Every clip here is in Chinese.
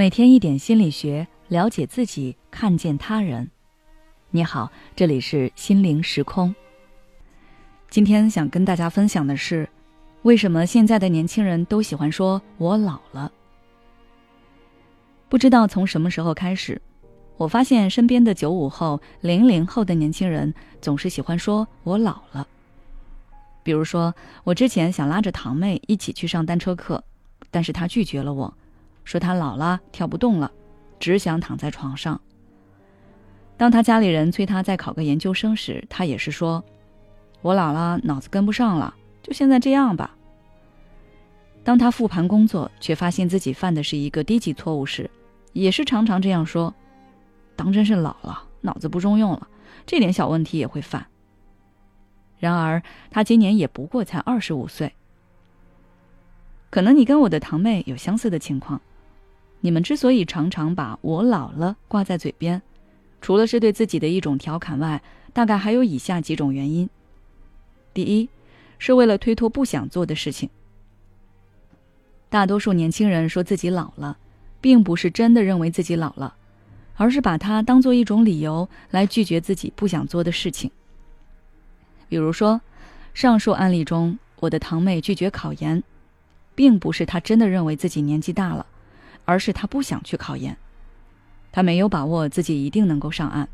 每天一点心理学，了解自己，看见他人。你好，这里是心灵时空。今天想跟大家分享的是，为什么现在的年轻人都喜欢说“我老了”？不知道从什么时候开始，我发现身边的九五后、零零后的年轻人总是喜欢说“我老了”。比如说，我之前想拉着堂妹一起去上单车课，但是她拒绝了我。说他老了，跳不动了，只想躺在床上。当他家里人催他再考个研究生时，他也是说：“我老了，脑子跟不上了，就现在这样吧。”当他复盘工作，却发现自己犯的是一个低级错误时，也是常常这样说：“当真是老了，脑子不中用了，这点小问题也会犯。”然而，他今年也不过才二十五岁。可能你跟我的堂妹有相似的情况。你们之所以常常把我老了挂在嘴边，除了是对自己的一种调侃外，大概还有以下几种原因。第一，是为了推脱不想做的事情。大多数年轻人说自己老了，并不是真的认为自己老了，而是把它当做一种理由来拒绝自己不想做的事情。比如说，上述案例中，我的堂妹拒绝考研，并不是她真的认为自己年纪大了。而是他不想去考研，他没有把握自己一定能够上岸，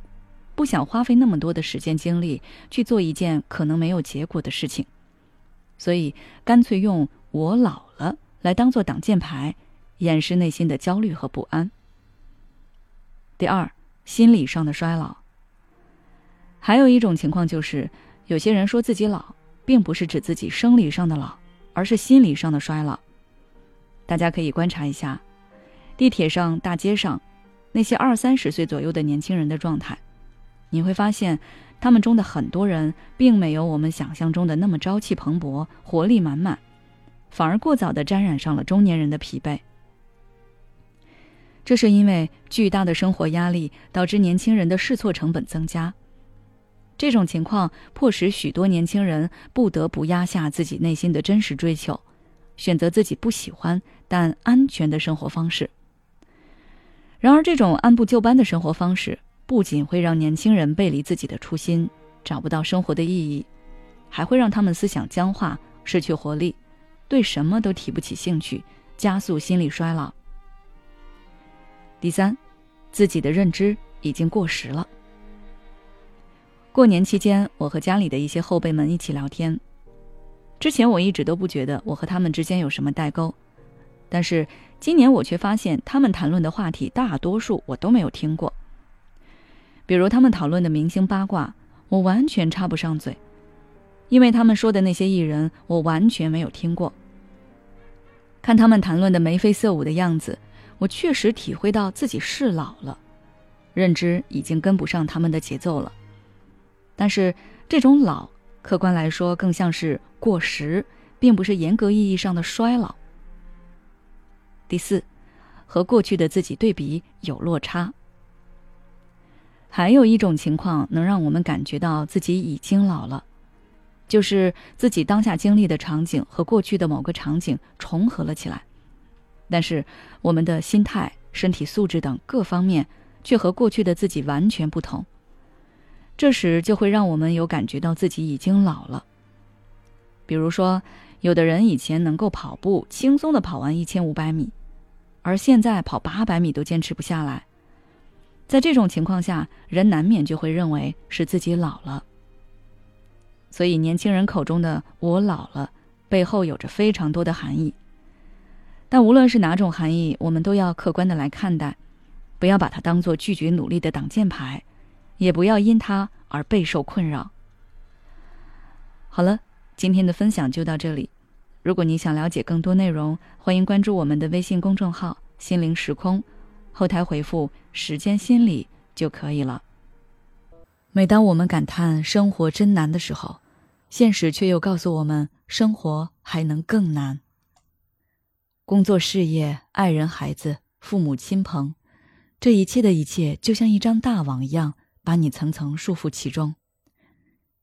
不想花费那么多的时间精力去做一件可能没有结果的事情，所以干脆用“我老了”来当做挡箭牌，掩饰内心的焦虑和不安。第二，心理上的衰老。还有一种情况就是，有些人说自己老，并不是指自己生理上的老，而是心理上的衰老。大家可以观察一下。地铁上、大街上，那些二三十岁左右的年轻人的状态，你会发现，他们中的很多人并没有我们想象中的那么朝气蓬勃、活力满满，反而过早的沾染上了中年人的疲惫。这是因为巨大的生活压力导致年轻人的试错成本增加，这种情况迫使许多年轻人不得不压下自己内心的真实追求，选择自己不喜欢但安全的生活方式。然而，这种按部就班的生活方式不仅会让年轻人背离自己的初心，找不到生活的意义，还会让他们思想僵化、失去活力，对什么都提不起兴趣，加速心理衰老。第三，自己的认知已经过时了。过年期间，我和家里的一些后辈们一起聊天，之前我一直都不觉得我和他们之间有什么代沟。但是今年我却发现，他们谈论的话题大多数我都没有听过。比如他们讨论的明星八卦，我完全插不上嘴，因为他们说的那些艺人，我完全没有听过。看他们谈论的眉飞色舞的样子，我确实体会到自己是老了，认知已经跟不上他们的节奏了。但是这种老，客观来说更像是过时，并不是严格意义上的衰老。第四，和过去的自己对比有落差。还有一种情况能让我们感觉到自己已经老了，就是自己当下经历的场景和过去的某个场景重合了起来，但是我们的心态、身体素质等各方面却和过去的自己完全不同。这时就会让我们有感觉到自己已经老了。比如说。有的人以前能够跑步轻松的跑完一千五百米，而现在跑八百米都坚持不下来。在这种情况下，人难免就会认为是自己老了。所以，年轻人口中的“我老了”背后有着非常多的含义。但无论是哪种含义，我们都要客观的来看待，不要把它当做拒绝努力的挡箭牌，也不要因它而备受困扰。好了。今天的分享就到这里。如果你想了解更多内容，欢迎关注我们的微信公众号“心灵时空”，后台回复“时间心理”就可以了。每当我们感叹生活真难的时候，现实却又告诉我们，生活还能更难。工作、事业、爱人、孩子、父母亲朋，这一切的一切，就像一张大网一样，把你层层束缚其中。